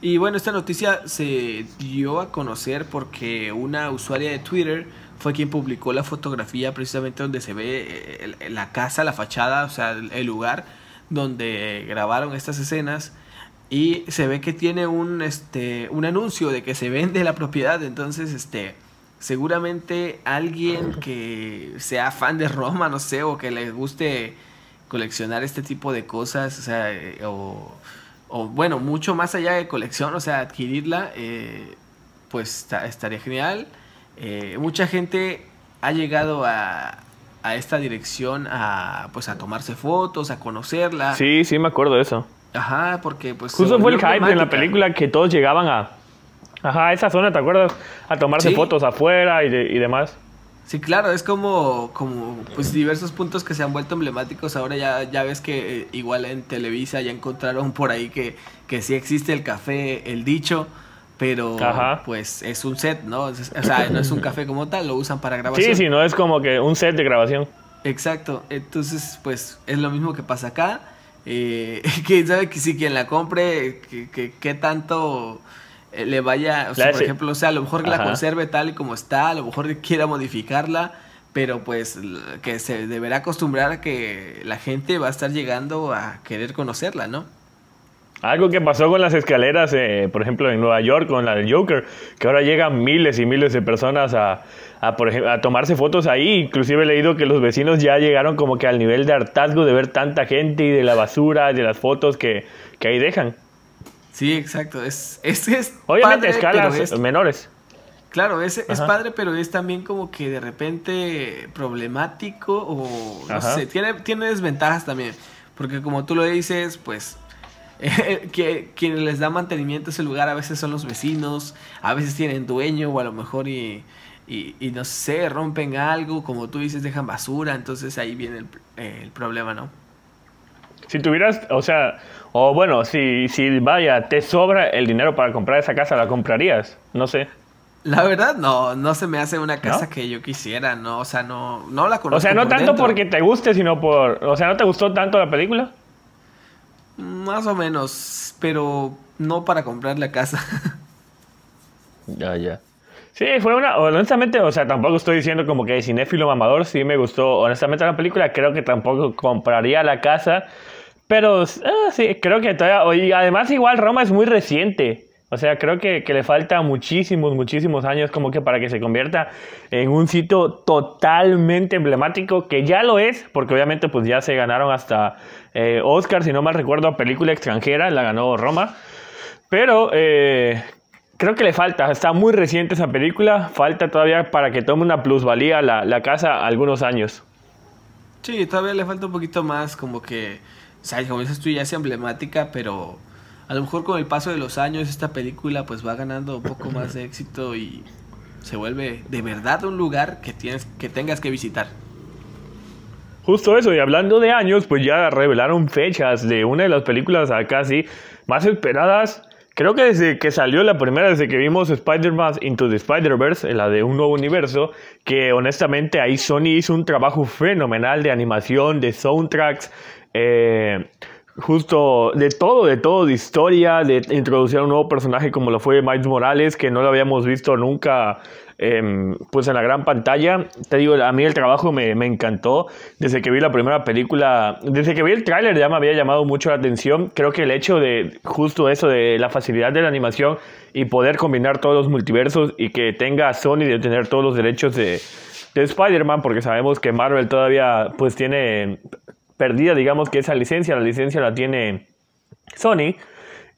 Y bueno, esta noticia se dio a conocer porque una usuaria de Twitter fue quien publicó la fotografía precisamente donde se ve la casa, la fachada, o sea, el lugar donde grabaron estas escenas. y se ve que tiene un, este, un anuncio de que se vende la propiedad, entonces, este, seguramente alguien que sea fan de Roma, no sé, o que le guste coleccionar este tipo de cosas, o sea, eh, o, bueno, mucho más allá de colección, o sea, adquirirla, eh, pues estaría genial. Eh, mucha gente ha llegado a, a esta dirección a pues a tomarse fotos, a conocerla. Sí, sí me acuerdo de eso. Ajá, porque pues... Justo fue el hype en la película que todos llegaban a... Ajá, esa zona, ¿te acuerdas? A tomarse fotos afuera y, y demás. Sí, claro, es como, como pues diversos puntos que se han vuelto emblemáticos. Ahora ya, ya ves que eh, igual en Televisa ya encontraron por ahí que, que sí existe el café, el dicho, pero pues es un set, ¿no? O sea, no es un café como tal, lo usan para grabación. Sí, sí, no es como que un set de grabación. Exacto, entonces pues es lo mismo que pasa acá. Eh, quién sabe que si quien la compre, que, que, tanto eh, le vaya, o sea, por ejemplo, o sea, a lo mejor que la conserve tal y como está, a lo mejor quiera modificarla, pero pues que se deberá acostumbrar a que la gente va a estar llegando a querer conocerla, ¿no? Algo que pasó con las escaleras, eh, por ejemplo, en Nueva York con la del Joker, que ahora llegan miles y miles de personas a, a, por ejemplo, a tomarse fotos ahí. Inclusive he leído que los vecinos ya llegaron como que al nivel de hartazgo de ver tanta gente y de la basura, de las fotos que, que ahí dejan. Sí, exacto. Es, es, es Obviamente escalas menores. Claro, es, es padre, pero es también como que de repente problemático o no sé, tiene, tiene desventajas también. Porque como tú lo dices, pues que quienes les da mantenimiento a ese lugar a veces son los vecinos, a veces tienen dueño o a lo mejor y y, no sé, rompen algo, como tú dices, dejan basura, entonces ahí viene el, el problema, ¿no? Si tuvieras, o sea, o bueno, si, si vaya, te sobra el dinero para comprar esa casa, ¿la comprarías? No sé. La verdad, no, no se me hace una casa que yo quisiera, no, o sea, no, no la conozco. O sea, no tanto porque te guste, sino por, o sea, ¿no te gustó tanto la película? Más o menos, pero no para comprar la casa. ya, ya. Sí, fue una, honestamente, o sea, tampoco estoy diciendo como que cinéfilo mamador, sí me gustó, honestamente la película, creo que tampoco compraría la casa, pero ah, sí, creo que todavía, y además igual Roma es muy reciente, o sea, creo que, le falta muchísimos, muchísimos años como que para que se convierta en un sitio totalmente emblemático, que ya lo es, porque obviamente pues ya se ganaron hasta eh, Oscar, si no mal recuerdo, película extranjera, la ganó Roma. Pero eh, creo que le falta, está muy reciente esa película, falta todavía para que tome una plusvalía la, la casa algunos años. Sí, todavía le falta un poquito más, como que, o sea, como dices tú, ya es emblemática, pero a lo mejor con el paso de los años esta película pues va ganando un poco más de éxito y se vuelve de verdad un lugar que, tienes, que tengas que visitar. Justo eso, y hablando de años, pues ya revelaron fechas de una de las películas acá sí más esperadas Creo que desde que salió la primera, desde que vimos Spider-Man Into the Spider-Verse, la de un nuevo universo, que honestamente ahí Sony hizo un trabajo fenomenal de animación, de soundtracks, eh, justo de todo, de todo, de historia, de introducir a un nuevo personaje como lo fue Miles Morales, que no lo habíamos visto nunca Em, pues en la gran pantalla. Te digo, a mí el trabajo me, me, encantó. Desde que vi la primera película, desde que vi el tráiler ya me había llamado mucho la atención. Creo que el hecho de justo eso, de la facilidad de la animación y poder combinar todos los multiversos y que tenga Sony de tener todos los derechos de, de Spider-Man, porque sabemos que Marvel todavía pues tiene perdida, digamos que esa licencia, la licencia la tiene Sony.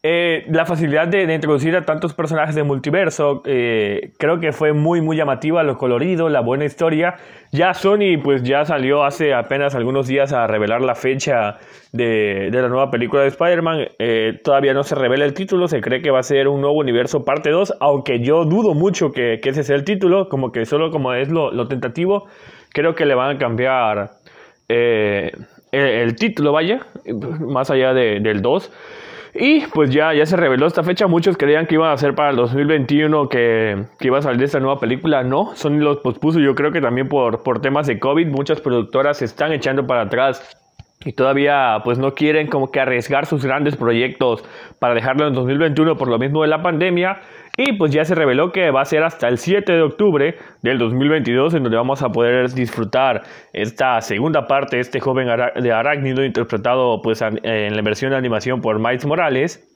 Eh, la facilidad de, introducir a tantos personajes de multiverso, eh, creo que fue muy, muy llamativa, lo colorido, la buena historia. Ya Sony, pues ya salió hace apenas algunos días a revelar la fecha de, la nueva película de Spider-Man. Eh, todavía no se revela el título, se cree que va a ser un nuevo universo parte 2, aunque yo dudo mucho que, ese sea el título, como que solo como es lo, tentativo, creo que le van a cambiar el, título, vaya, más allá del 2. Y pues ya, ya se reveló esta fecha. Muchos creían que iba a ser para el 2021 que, que iba a salir esta nueva película. No, Sony los pospuso. Yo creo que también por, por temas de COVID, muchas productoras se están echando para atrás y todavía pues no quieren como que arriesgar sus grandes proyectos para dejarlo en 2021 por lo mismo de la pandemia y pues ya se reveló que va a ser hasta el 7 de octubre del 2022 en donde vamos a poder disfrutar esta segunda parte de este joven de arácnido interpretado pues en la versión de animación por Miles Morales.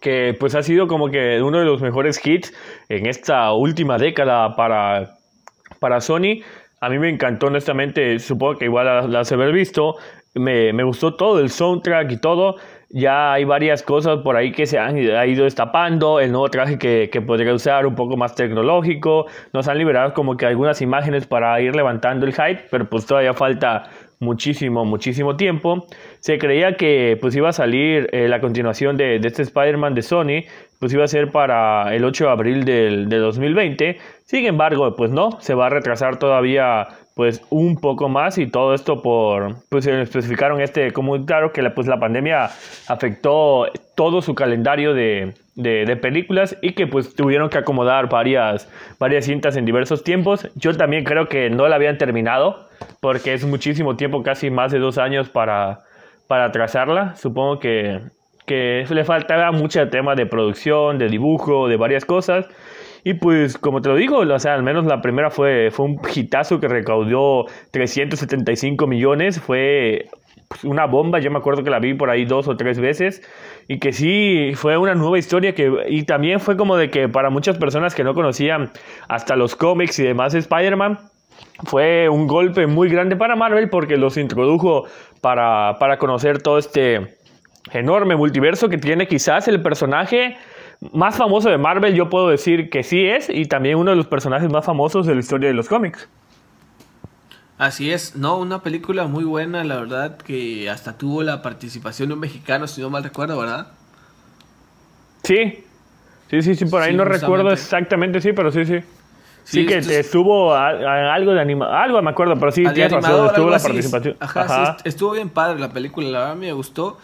que pues ha sido como que uno de los mejores hits en esta última década para, para Sony. A mí me encantó honestamente, supongo que igual la, has haber visto, me, me, gustó todo, el soundtrack y todo. Ya hay varias cosas por ahí que se han ido destapando, el nuevo traje que, podría usar un poco más tecnológico, nos han liberado como que algunas imágenes para ir levantando el hype, pero pues todavía falta muchísimo, muchísimo tiempo. Se creía que pues iba a salir eh, la continuación de, de este Spider-Man de Sony, pues iba a ser para el 8 de abril del, de 2020. Sin embargo, pues no, se va a retrasar todavía pues un poco más y todo esto por, pues especificaron este, como claro que la, pues la pandemia afectó todo su calendario de, de, películas y que pues tuvieron que acomodar varias, varias cintas en diversos tiempos. Yo también creo que no la habían terminado porque es muchísimo tiempo, casi más de dos años para, para trazarla. Supongo que, que le faltaba mucho tema de producción, de dibujo, de varias cosas. Y pues, como te lo digo, o sea, al menos la primera fue, fue un hitazo que recaudó 375 millones. Fue pues, una bomba, yo me acuerdo que la vi por ahí dos o tres veces y que sí fue una nueva historia que y también fue como de que para muchas personas que no conocían hasta los cómics y demás Spider-Man fue un golpe muy grande para Marvel porque los introdujo para, para conocer todo este enorme multiverso que tiene quizás el personaje más famoso de Marvel, yo puedo decir que sí es, y también uno de los personajes más famosos de la historia de los cómics. Así es, no, una película muy buena, la verdad, que hasta tuvo la participación de un mexicano, si no mal recuerdo, ¿verdad? Sí, sí, sí, sí, por ahí no recuerdo exactamente, sí, pero sí, sí. Sí, que estuvo algo de anima, algo me acuerdo, pero sí, estuvo la participación. Ajá, estuvo bien padre la película, la verdad me gustó.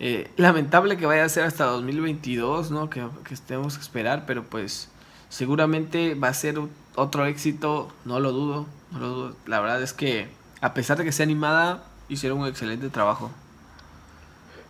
Eh, lamentable que vaya a ser hasta 2022, ¿no? Que, que estemos que esperar, pero pues seguramente va a ser otro éxito, no lo dudo, no lo dudo. La verdad es que a pesar de que sea animada, hicieron un excelente trabajo.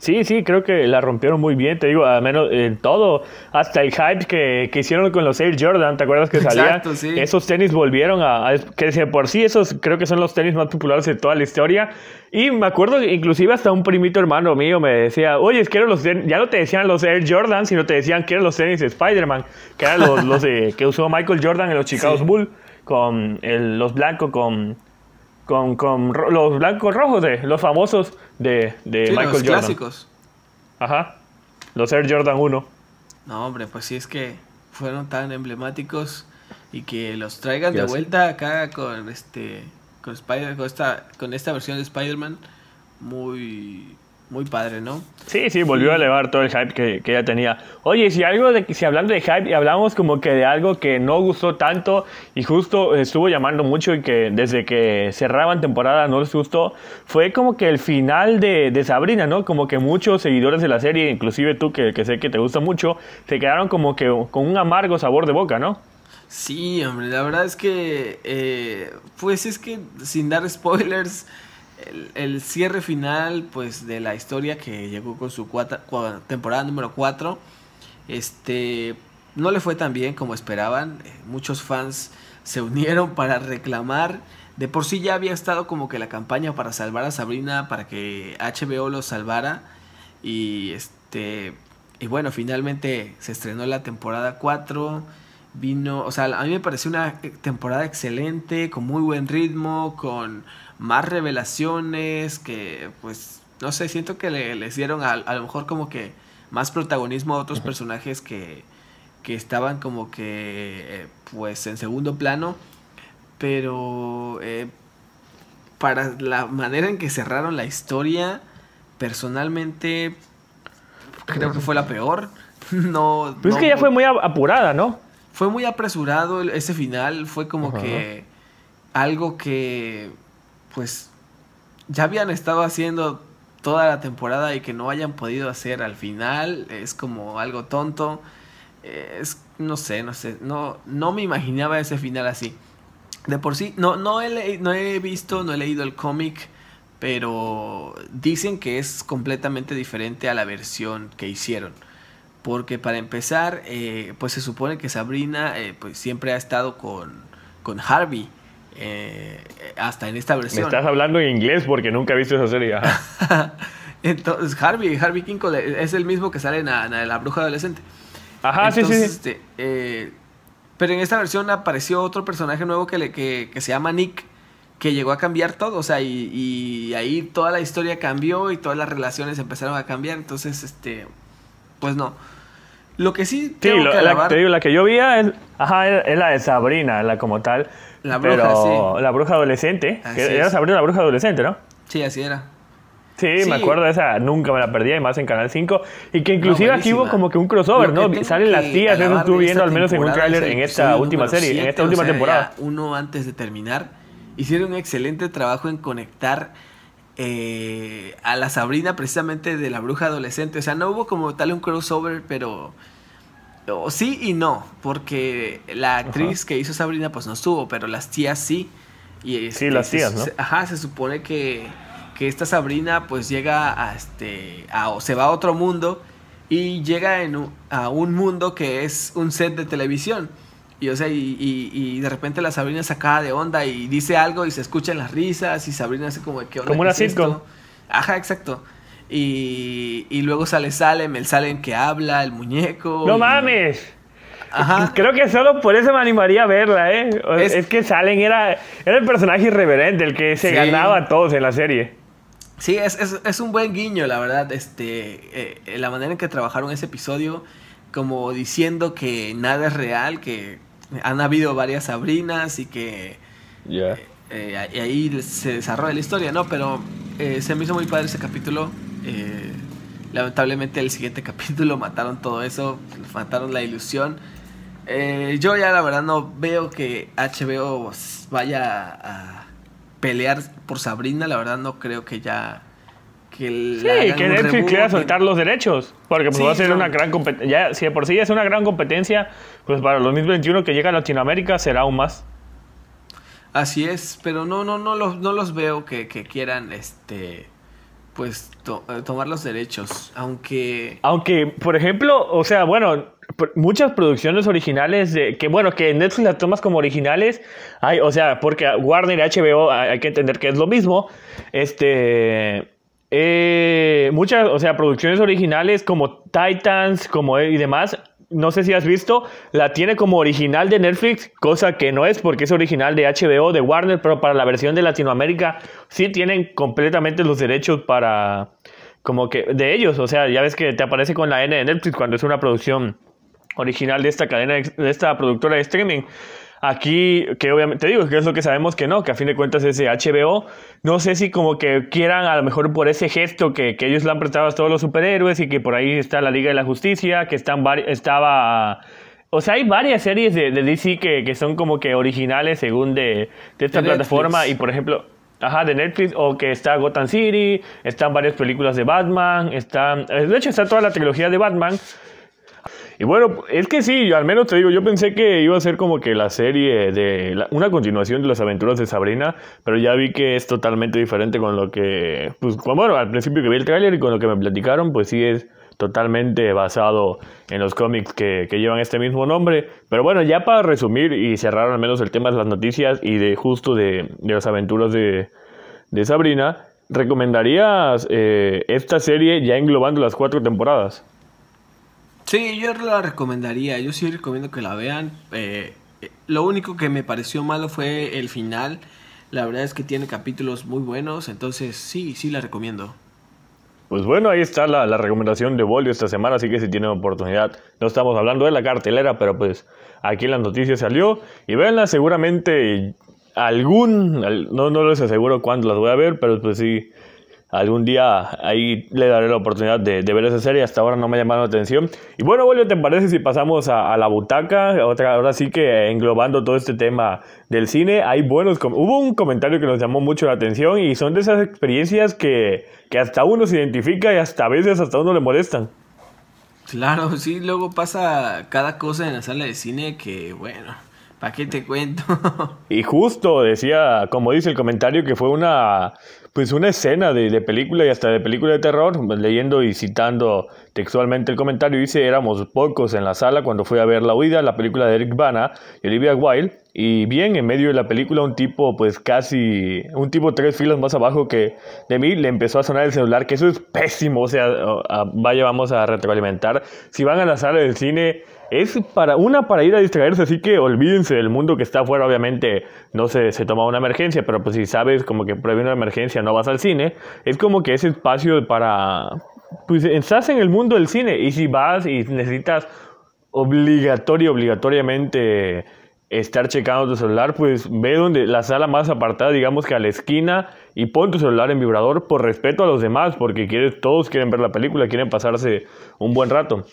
Sí, sí, creo que la rompieron muy bien, te digo, al menos en todo, hasta el hype que, que hicieron con los Air Jordan, ¿te acuerdas que salían? Esos tenis volvieron a, que por sí esos creo que son los tenis más populares de toda la historia. Y me acuerdo inclusive hasta un primito hermano mío me decía, oye, quiero los ya no te decían los Air Jordan, sino te decían que eran los tenis de Spider-Man, que eran los, los que usó Michael Jordan en los Chicago Bulls, con el, los blancos con con, con los blancos rojos de los famosos de, de Michael los Jordan. clásicos. Ajá. Los Air Jordan 1. No, hombre, pues sí es que fueron tan emblemáticos y que los traigan de vuelta acá con este con Spider con esta con esta versión de Spider-Man muy muy padre, ¿no? Sí, sí, volvió a elevar todo el hype que, que ella tenía. Oye, si algo de si hablando de hype y hablamos como que de algo que no gustó tanto y justo estuvo llamando mucho y que desde que cerraban temporada no les gustó, fue como que el final de, de Sabrina, ¿no? Como que muchos seguidores de la serie, inclusive tú que, que sé que te gusta mucho, se quedaron como que con un amargo sabor de boca, ¿no? Sí, hombre, la verdad es que, eh, pues es que sin dar spoilers, el, cierre final pues de la historia que llegó con su temporada número 4 este no le fue tan bien como esperaban. Eh, muchos fans se unieron para reclamar. De por sí ya había estado como que la campaña para salvar a Sabrina para que HBO lo salvara. Y este y bueno finalmente se estrenó la temporada 4 vino o sea a mí me pareció una temporada excelente con muy buen ritmo con más revelaciones, que pues, no sé, siento que le, les dieron a, a, lo mejor como que más protagonismo a otros personajes que, que estaban como que eh, pues en segundo plano, pero eh, para la manera en que cerraron la historia, personalmente creo que fue la peor. no, pues es que ya fue muy apurada, ¿no? Fue muy apresurado ese final, fue como que algo que pues ya habían estado haciendo toda la temporada y que no hayan podido hacer al final es como algo tonto. Es, no sé, no sé, no, no me imaginaba ese final así. De por sí, no, no, he, no he visto, no he leído el cómic, pero dicen que es completamente diferente a la versión que hicieron. Porque para empezar, eh, pues se supone que Sabrina eh, pues siempre ha estado con, con Harvey. Eh, hasta en esta versión. Me estás hablando en inglés porque nunca he visto esa serie. Entonces, Harvey, Harvey Kinkle es el mismo que sale en la, bruja adolescente. Ajá, sí, sí. Este, eh, pero en esta versión apareció otro personaje nuevo que, le, que, que se llama Nick, que llegó a cambiar todo, o sea, y, y, ahí toda la historia cambió y todas las relaciones empezaron a cambiar, entonces, este, pues no. Lo que sí tengo que la, te digo, la que yo vi es, ajá, es la de Sabrina, la como tal. La bruja, pero, La bruja adolescente. era Sabrina la bruja adolescente, ¿no? Sí, así era. Sí, me acuerdo de esa, nunca me la perdí, además en Canal 5. Y que inclusive aquí hubo como que un crossover, ¿no? Salen las tías, eso estuve viendo al menos en un tráiler en esta última serie, en esta última temporada. Uno antes de terminar, hicieron un excelente trabajo en conectar eh, a la Sabrina precisamente de la bruja adolescente. O sea, no hubo como tal un crossover, pero sí y no, porque la actriz que hizo Sabrina pues no estuvo, pero las tías sí. Y sí, las tías, ¿no? ajá, se supone que, que, esta Sabrina pues llega a este, a, se va a otro mundo y llega en a un mundo que es un set de televisión. Y, o sea, y, y, de repente la Sabrina sacada de onda y dice algo y se escuchan las risas y Sabrina hace como que... Como una sitcom. Ajá, exacto. Y, y luego sale Salem, el Salem que habla, el muñeco. ¡No mames! Ajá. Creo que solo por eso me animaría a verla, ¿eh? Es, que Salem era, era el personaje irreverente, el que se ganaba a todos en la serie. Sí, es, es, es un buen guiño, la verdad. Este, eh, la manera en que trabajaron ese episodio, como diciendo que nada es real, que han habido varias Sabrinas y que. Ya. Eh, y ahí se desarrolla la historia, ¿no? Pero eh, se me hizo muy padre ese capítulo. Eh, lamentablemente el siguiente capítulo mataron todo eso, mataron la ilusión. Eh, yo ya la verdad no veo que HBO vaya a pelear por Sabrina, la verdad no creo que ya... Que sí, que Netflix quiera soltar los derechos, porque pues va a ser una gran competencia, si de por sí es una gran competencia, pues para el 2021 que llega a Latinoamérica será aún más. Así es, pero no, no, no los, no los veo que, que quieran, este, pues eh, tomar los derechos, aunque... Aunque, por ejemplo, o sea, bueno, muchas producciones originales de, que bueno, que Netflix las tomas como originales, hay, o sea, porque Warner y HBO hay que entender que es lo mismo, este... Eh, muchas, o sea, producciones originales como Titans, como y demás, no sé si has visto, la tiene como original de Netflix, cosa que no es porque es original de HBO, de Warner, pero para la versión de Latinoamérica sí tienen completamente los derechos para, como que, de ellos, o sea, ya ves que te aparece con la N de Netflix cuando es una producción original de esta cadena, de esta productora de streaming. Aquí, que obviamente te digo, que es lo que sabemos que no, que a fin de cuentas es de HBO. No sé si como que quieran, a lo mejor por ese gesto que, que ellos le han prestado a todos los superhéroes y que por ahí está la Liga de la Justicia, que están estaba... O sea, hay varias series de, de DC que, que, son como que originales según de, de esta plataforma y por ejemplo... Ajá, de Netflix, o que está Gotham City, están varias películas de Batman, están... De hecho, está toda la trilogía de Batman, y bueno, es que sí, al menos te digo, yo pensé que iba a ser como que la serie de una continuación de las aventuras de Sabrina, pero ya vi que es totalmente diferente con lo que, pues bueno, al principio que vi el tráiler y con lo que me platicaron, pues sí es totalmente basado en los cómics que, llevan este mismo nombre. Pero bueno, ya para resumir y cerrar al menos el tema de las noticias y de justo de, las aventuras de, Sabrina, ¿recomendarías eh, esta serie ya englobando las cuatro temporadas? Sí, yo la recomendaría. Yo sí recomiendo que la vean. Eh, eh, lo único que me pareció malo fue el final. La verdad es que tiene capítulos muy buenos. Entonces, sí, sí la recomiendo. Pues bueno, ahí está la, recomendación de Bolio esta semana. Así que si tienen oportunidad, no estamos hablando de la cartelera, pero pues aquí en las noticias salió. Y véanla, seguramente algún. No, no les aseguro cuándo las voy a ver, pero pues sí algún día ahí le daré la oportunidad de, ver esa serie. Hasta ahora no me ha llamado la atención. Y bueno, Bolio, ¿te parece si pasamos a, la butaca? Otra, ahora sí que englobando todo este tema del cine, hay buenos. Hubo un comentario que nos llamó mucho la atención y son de esas experiencias que, que hasta uno se identifica y hasta a veces hasta uno le molestan. Claro, sí, luego pasa cada cosa en la sala de cine que, bueno, ¿para qué te cuento? y justo decía, como dice el comentario, que fue una pues una escena de, de, película y hasta de película de terror, leyendo y citando textualmente el comentario, dice, éramos pocos en la sala cuando fui a ver La Huida, la película de Eric Bana y Olivia Wilde, y bien en medio de la película un tipo pues casi, un tipo tres filas más abajo que de mí le empezó a sonar el celular, que eso es pésimo, o sea, vaya, vamos a retroalimentar. Si van a la sala del cine es para una para ir a distraerse, así que olvídense del mundo que está afuera, obviamente no se, se toma una emergencia, pero pues si sabes como que previene una emergencia no vas al cine, es como que ese espacio para, pues estás en el mundo del cine y si vas y necesitas obligatorio, obligatoriamente estar checando tu celular, pues ve donde la sala más apartada, digamos que a la esquina, y pon tu celular en vibrador por respeto a los demás, porque quieres, todos quieren ver la película, quieren pasarse un buen rato.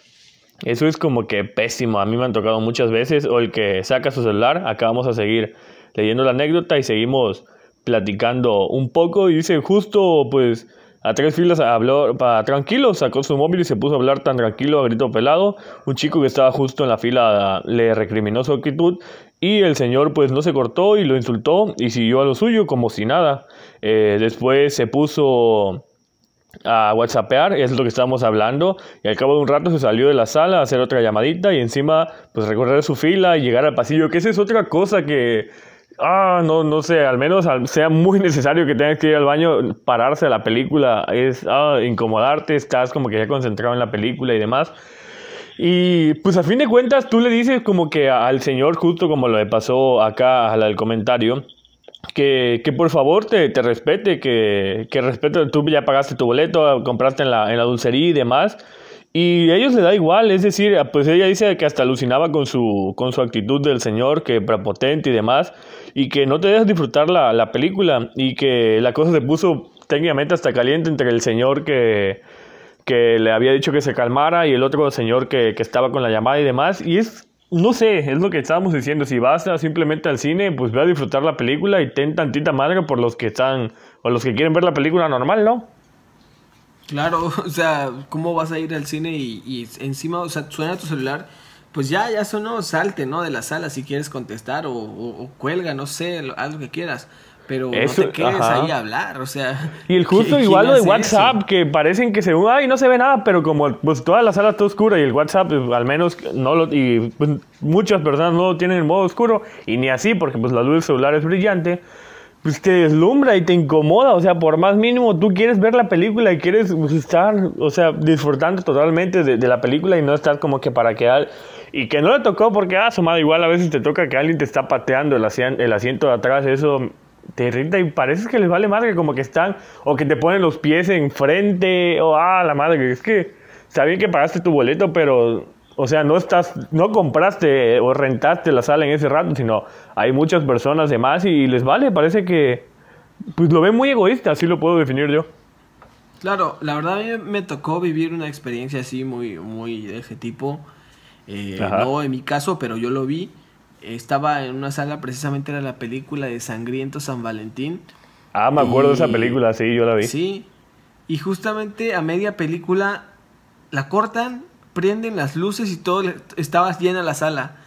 Eso es como que pésimo. A mí me han tocado muchas veces. O el que saca su celular. Acá vamos a seguir leyendo la anécdota y seguimos platicando un poco. Y dice, justo pues a tres filas habló para tranquilo, sacó su móvil y se puso a hablar tan tranquilo, a grito pelado. Un chico que estaba justo en la fila le recriminó su actitud y el señor pues no se cortó y lo insultó y siguió a lo suyo como si nada. Eh, después se puso a whatsappear, es lo que estábamos hablando, y al cabo de un rato se salió de la sala a hacer otra llamadita y encima pues recorrer su fila y llegar al pasillo, que esa es otra cosa que, ah, no, no sé, al menos sea muy necesario que tengas que ir al baño, pararse a la película, es ah, incomodarte, estás como que ya concentrado en la película y demás. Y pues a fin de cuentas tú le dices como que al señor, justo como lo pasó acá a la del comentario, que, que por favor te, te respete, que, que respete, tú ya pagaste tu boleto, compraste en la, en la dulcería y demás, y a ellos le da igual, es decir, pues ella dice que hasta alucinaba con su, con su actitud del señor, que prepotente y demás, y que no te dejas disfrutar la, la película, y que la cosa se puso técnicamente hasta caliente entre el señor que, que le había dicho que se calmara y el otro señor que, que estaba con la llamada y demás, y es no sé, es lo que estábamos diciendo. Si vas simplemente al cine, pues ve a disfrutar la película y ten tantita madre por los que están o los que quieren ver la película normal, ¿no? Claro, o sea, ¿cómo vas a ir al cine y, encima, o sea, suena tu celular? Pues ya, ya sonó, salte, ¿no? De la sala si quieres contestar o, o cuelga, no sé, haz lo que quieras pero no te quedes ahí a hablar, o sea. Y el justo igual lo de WhatsApp, que parecen que se ay, no se ve nada, pero como pues toda la sala está oscura y el WhatsApp pues, al menos no lo y pues, muchas personas no lo tienen en modo oscuro y ni así porque pues la luz del celular es brillante. Pues te deslumbra y te incomoda, o sea, por más mínimo tú quieres ver la película y quieres pues, estar, o sea, disfrutando totalmente de, la película y no estar como que para que y que no le tocó porque, ah, su madre, igual a veces te toca que alguien te está pateando el, el asiento de atrás, eso te irrita y parece que les vale madre, como que están, o que te ponen los pies enfrente, o ah, la madre, es que está bien que pagaste tu boleto, pero, o sea, no estás, no compraste o rentaste la sala en ese rato, sino hay muchas personas de más y les vale, parece que, pues lo ven muy egoísta, así lo puedo definir yo. Claro, la verdad a mí me tocó vivir una experiencia así muy, muy de ese tipo. Eh, no en mi caso, pero yo lo vi estaba en una sala, precisamente era la película de Sangriento San Valentín. Ah, me acuerdo de esa película, sí, yo la vi. Sí, y justamente a media película la cortan, prenden las luces y todo, estaba llena la sala.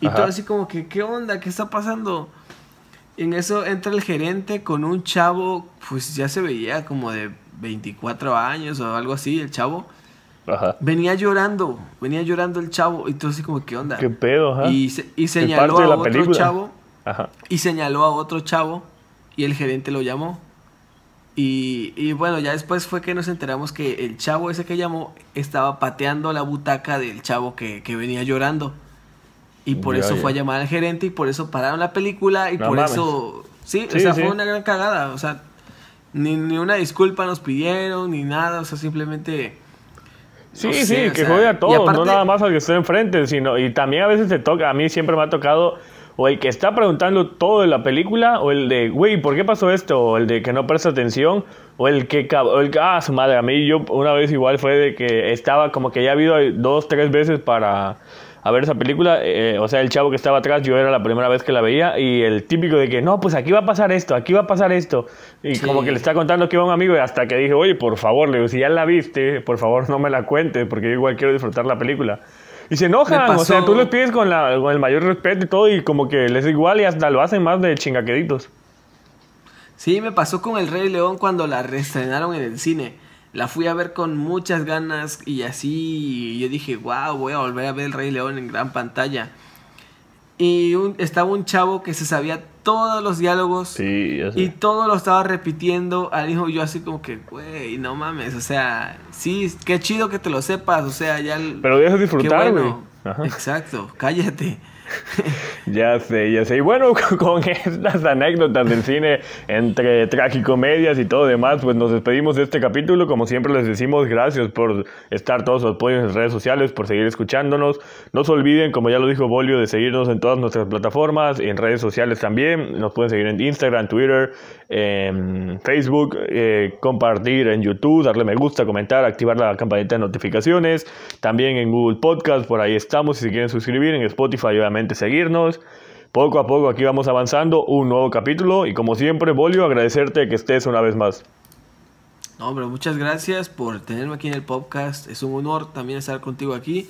Y todo así como que, ¿qué onda? ¿Qué está pasando? En eso entra el gerente con un chavo, pues ya se veía como de 24 años o algo así, el chavo. Venía llorando, venía llorando el chavo y todo así como, ¿qué onda? ¿Qué pedo? Ajá. Y, y señaló a otro chavo. Y señaló a otro chavo y el gerente lo llamó. Y, y, bueno, ya después fue que nos enteramos que el chavo ese que llamó estaba pateando la butaca del chavo que, que venía llorando. Y por eso fue a llamar al gerente y por eso pararon la película y por eso... Sí, o sea, fue una gran cagada. O sea, ni, ni una disculpa nos pidieron, ni nada. O sea, simplemente Sí, sí, que juegue a todos, no nada más al que esté enfrente, sino y también a veces te toca, a mí siempre me ha tocado o el que está preguntando todo de la película, o el de, güey, ¿por qué pasó esto? O el de que no presta atención, o el que, o el, ah, su madre, a mí yo una vez igual fue de que estaba como que ya ha habido dos, tres veces para a ver esa película. Eh, o sea, el chavo que estaba atrás, yo era la primera vez que la veía. Y el típico de que, no, pues aquí va a pasar esto, aquí va a pasar esto. Y como que le está contando que iba un amigo. Y hasta que dije, oye, por favor, le digo, si ya la viste, por favor no me la cuentes, porque yo igual quiero disfrutar la película. Y se enojan, o sea, tú les pides con, la, con el mayor respeto y todo, y como que les es igual y hasta lo hacen más de chingaqueditos. Sí, me pasó con El Rey León cuando la reestrenaron en el cine. La fui a ver con muchas ganas y así yo dije, wow, voy a volver a ver El Rey León en gran pantalla. Y estaba un chavo que se sabía todos los diálogos sí, y todo lo estaba repitiendo al hijo yo así como que, güey, no mames, o sea, sí, qué chido que te lo sepas, o sea, ya... Pero dejas disfrutar, güey. Exacto, cállate. ya sé, ya sé. Y bueno, con estas anécdotas del cine entre tragicomedias y todo demás, pues nos despedimos de este capítulo. Como siempre les decimos, gracias por estar todos los apoyos en redes sociales, por seguir escuchándonos. No se olviden, como ya lo dijo Bolio, de seguirnos en todas nuestras plataformas, en redes sociales también. Nos pueden seguir en Instagram, Twitter, Facebook, eh, compartir en YouTube, darle me gusta, comentar, activar la campanita de notificaciones. También en Google Podcast, por ahí estamos. Si se quieren suscribir en Spotify, obviamente seguirnos. Poco a poco aquí vamos avanzando un nuevo capítulo y como siempre, Bolio, agradecerte que estés una vez más. No, hombre, muchas gracias por tenerme aquí en el podcast. Es un honor también estar contigo aquí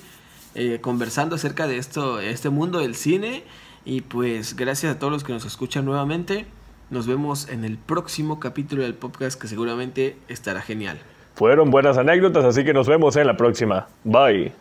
eh, conversando acerca de esto, este mundo del cine. Y pues gracias a todos los que nos escuchan nuevamente. Nos vemos en el próximo capítulo del podcast que seguramente estará genial. Fueron buenas anécdotas, así que nos vemos en la próxima. Bye.